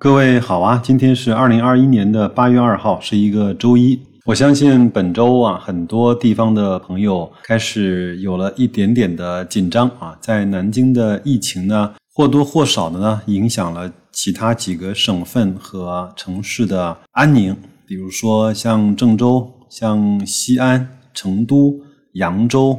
各位好啊，今天是二零二一年的八月二号，是一个周一。我相信本周啊，很多地方的朋友开始有了一点点的紧张啊。在南京的疫情呢，或多或少的呢，影响了其他几个省份和城市的安宁。比如说像郑州、像西安、成都、扬州、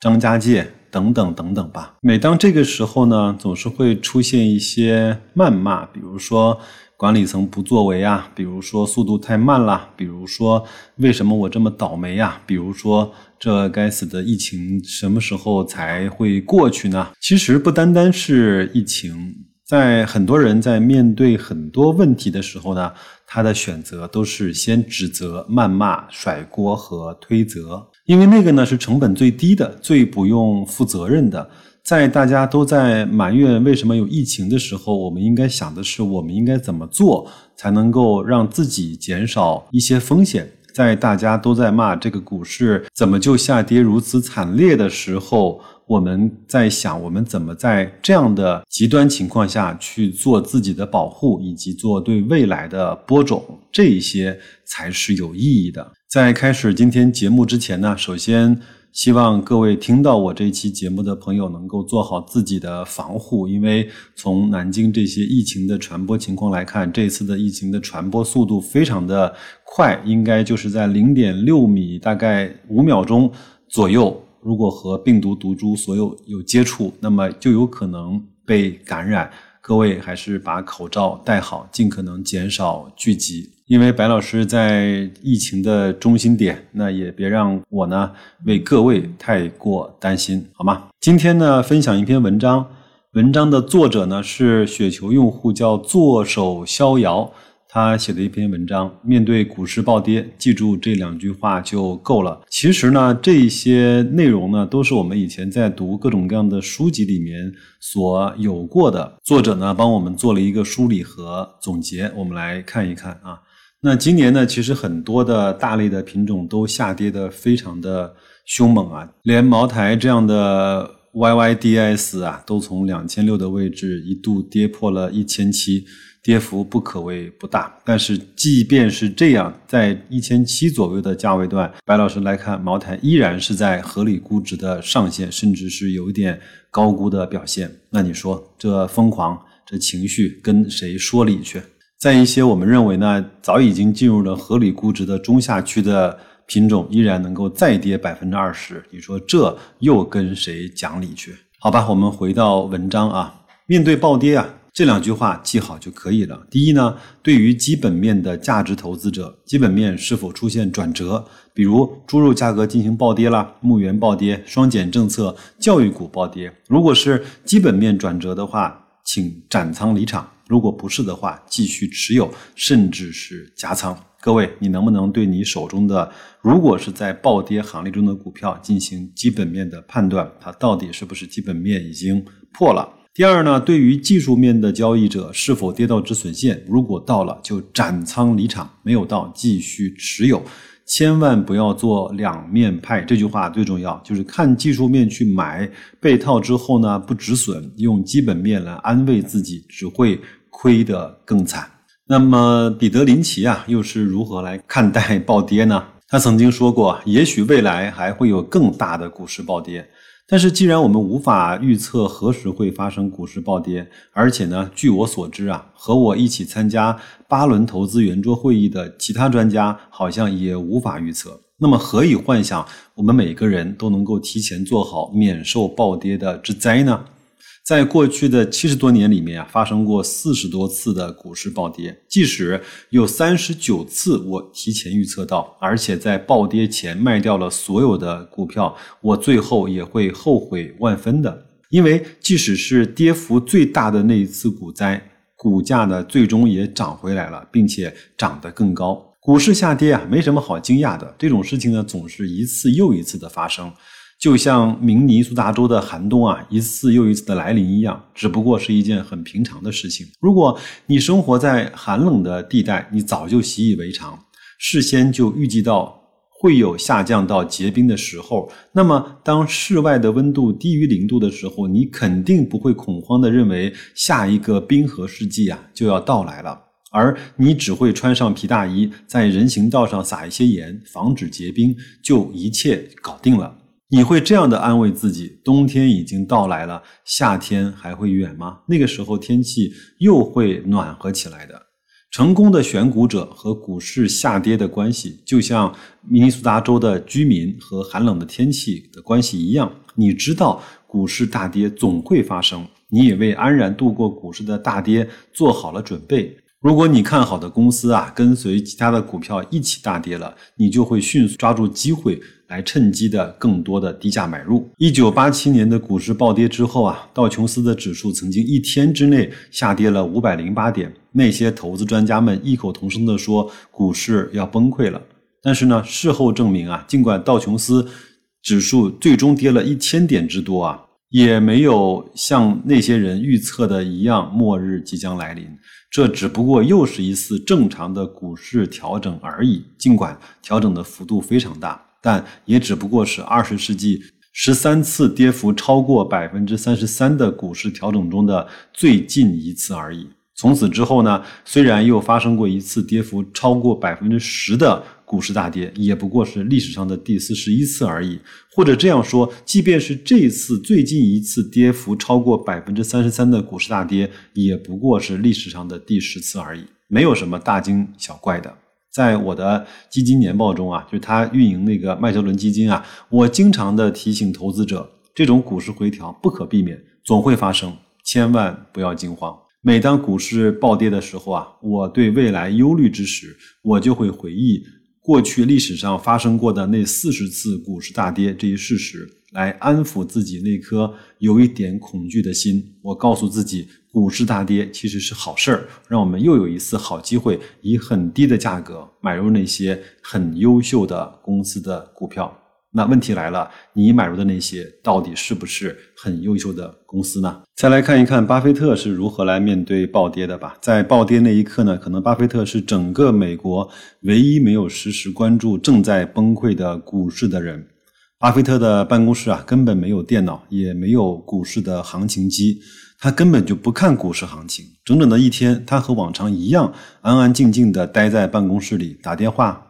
张家界。等等等等吧。每当这个时候呢，总是会出现一些谩骂，比如说管理层不作为啊，比如说速度太慢了，比如说为什么我这么倒霉呀？比如说这该死的疫情什么时候才会过去呢？其实不单单是疫情，在很多人在面对很多问题的时候呢，他的选择都是先指责、谩骂、甩锅和推责。因为那个呢是成本最低的、最不用负责任的。在大家都在埋怨为什么有疫情的时候，我们应该想的是我们应该怎么做才能够让自己减少一些风险。在大家都在骂这个股市怎么就下跌如此惨烈的时候，我们在想我们怎么在这样的极端情况下去做自己的保护，以及做对未来的播种，这一些才是有意义的。在开始今天节目之前呢，首先希望各位听到我这期节目的朋友能够做好自己的防护，因为从南京这些疫情的传播情况来看，这次的疫情的传播速度非常的快，应该就是在零点六米，大概五秒钟左右，如果和病毒毒株所有有接触，那么就有可能被感染。各位还是把口罩戴好，尽可能减少聚集。因为白老师在疫情的中心点，那也别让我呢为各位太过担心，好吗？今天呢，分享一篇文章，文章的作者呢是雪球用户，叫坐手逍遥。他写的一篇文章，面对股市暴跌，记住这两句话就够了。其实呢，这些内容呢，都是我们以前在读各种各样的书籍里面所有过的。作者呢，帮我们做了一个梳理和总结，我们来看一看啊。那今年呢，其实很多的大类的品种都下跌的非常的凶猛啊，连茅台这样的 YYDS 啊，都从两千六的位置一度跌破了一千七。跌幅不可谓不大，但是即便是这样，在一千七左右的价位段，白老师来看，茅台依然是在合理估值的上限，甚至是有一点高估的表现。那你说这疯狂，这情绪跟谁说理去？在一些我们认为呢，早已经进入了合理估值的中下区的品种，依然能够再跌百分之二十，你说这又跟谁讲理去？好吧，我们回到文章啊，面对暴跌啊。这两句话记好就可以了。第一呢，对于基本面的价值投资者，基本面是否出现转折，比如猪肉价格进行暴跌啦，牧原暴跌，双减政策，教育股暴跌。如果是基本面转折的话，请斩仓离场；如果不是的话，继续持有，甚至是加仓。各位，你能不能对你手中的如果是在暴跌行列中的股票进行基本面的判断？它到底是不是基本面已经破了？第二呢，对于技术面的交易者，是否跌到止损线？如果到了，就斩仓离场；没有到，继续持有。千万不要做两面派。这句话最重要，就是看技术面去买，被套之后呢，不止损，用基本面来安慰自己，只会亏得更惨。那么，彼得林奇啊，又是如何来看待暴跌呢？他曾经说过，也许未来还会有更大的股市暴跌。但是，既然我们无法预测何时会发生股市暴跌，而且呢，据我所知啊，和我一起参加八轮投资圆桌会议的其他专家好像也无法预测，那么何以幻想我们每个人都能够提前做好免受暴跌的之灾呢？在过去的七十多年里面啊，发生过四十多次的股市暴跌。即使有三十九次我提前预测到，而且在暴跌前卖掉了所有的股票，我最后也会后悔万分的。因为即使是跌幅最大的那一次股灾，股价呢最终也涨回来了，并且涨得更高。股市下跌啊，没什么好惊讶的。这种事情呢，总是一次又一次的发生。就像明尼苏达州的寒冬啊，一次又一次的来临一样，只不过是一件很平常的事情。如果你生活在寒冷的地带，你早就习以为常，事先就预计到会有下降到结冰的时候。那么，当室外的温度低于零度的时候，你肯定不会恐慌的认为下一个冰河世纪啊就要到来了，而你只会穿上皮大衣，在人行道上撒一些盐，防止结冰，就一切搞定了。你会这样的安慰自己：冬天已经到来了，夏天还会远吗？那个时候天气又会暖和起来的。成功的选股者和股市下跌的关系，就像明尼苏达州的居民和寒冷的天气的关系一样。你知道股市大跌总会发生，你也为安然度过股市的大跌做好了准备。如果你看好的公司啊，跟随其他的股票一起大跌了，你就会迅速抓住机会，来趁机的更多的低价买入。一九八七年的股市暴跌之后啊，道琼斯的指数曾经一天之内下跌了五百零八点，那些投资专家们异口同声的说股市要崩溃了。但是呢，事后证明啊，尽管道琼斯指数最终跌了一千点之多啊。也没有像那些人预测的一样，末日即将来临。这只不过又是一次正常的股市调整而已。尽管调整的幅度非常大，但也只不过是二十世纪十三次跌幅超过百分之三十三的股市调整中的最近一次而已。从此之后呢，虽然又发生过一次跌幅超过百分之十的。股市大跌也不过是历史上的第四十一次而已，或者这样说，即便是这次最近一次跌幅超过百分之三十三的股市大跌，也不过是历史上的第十次而已，没有什么大惊小怪的。在我的基金年报中啊，就是他运营那个麦哲伦基金啊，我经常的提醒投资者，这种股市回调不可避免，总会发生，千万不要惊慌。每当股市暴跌的时候啊，我对未来忧虑之时，我就会回忆。过去历史上发生过的那四十次股市大跌这一事实，来安抚自己那颗有一点恐惧的心。我告诉自己，股市大跌其实是好事儿，让我们又有一次好机会，以很低的价格买入那些很优秀的公司的股票。那问题来了，你买入的那些到底是不是很优秀的公司呢？再来看一看巴菲特是如何来面对暴跌的吧。在暴跌那一刻呢，可能巴菲特是整个美国唯一没有实时关注正在崩溃的股市的人。巴菲特的办公室啊，根本没有电脑，也没有股市的行情机，他根本就不看股市行情。整整的一天，他和往常一样，安安静静的待在办公室里打电话、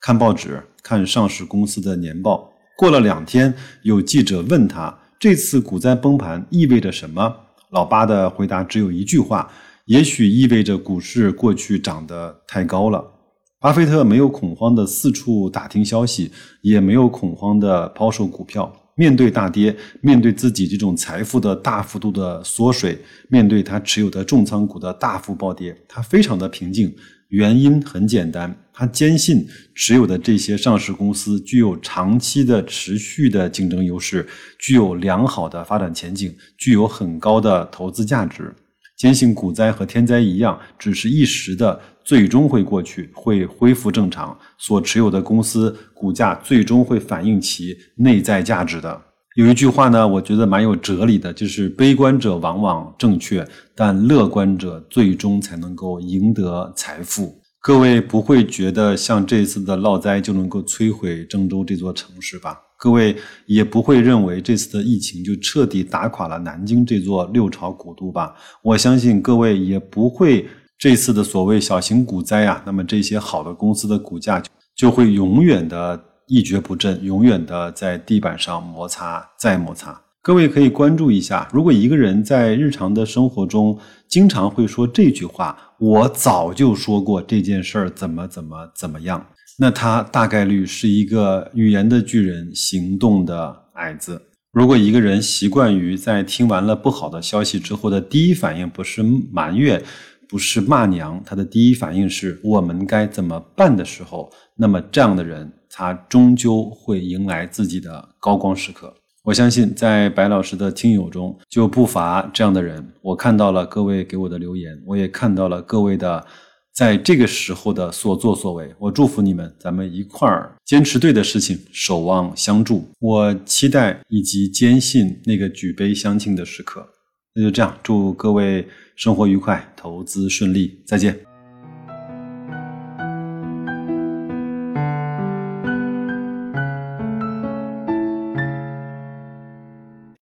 看报纸。看上市公司的年报。过了两天，有记者问他：“这次股灾崩盘意味着什么？”老巴的回答只有一句话：“也许意味着股市过去涨得太高了。”巴菲特没有恐慌的四处打听消息，也没有恐慌的抛售股票。面对大跌，面对自己这种财富的大幅度的缩水，面对他持有的重仓股的大幅暴跌，他非常的平静。原因很简单。他坚信持有的这些上市公司具有长期的持续的竞争优势，具有良好的发展前景，具有很高的投资价值。坚信股灾和天灾一样，只是一时的，最终会过去，会恢复正常。所持有的公司股价最终会反映其内在价值的。有一句话呢，我觉得蛮有哲理的，就是悲观者往往正确，但乐观者最终才能够赢得财富。各位不会觉得像这次的涝灾就能够摧毁郑州这座城市吧？各位也不会认为这次的疫情就彻底打垮了南京这座六朝古都吧？我相信各位也不会这次的所谓小型股灾啊，那么这些好的公司的股价就会永远的一蹶不振，永远的在地板上摩擦再摩擦。各位可以关注一下，如果一个人在日常的生活中经常会说这句话，我早就说过这件事儿怎么怎么怎么样，那他大概率是一个语言的巨人，行动的矮子。如果一个人习惯于在听完了不好的消息之后的第一反应不是埋怨，不是骂娘，他的第一反应是我们该怎么办的时候，那么这样的人他终究会迎来自己的高光时刻。我相信，在白老师的听友中就不乏这样的人。我看到了各位给我的留言，我也看到了各位的在这个时候的所作所为。我祝福你们，咱们一块儿坚持对的事情，守望相助。我期待以及坚信那个举杯相庆的时刻。那就这样，祝各位生活愉快，投资顺利，再见。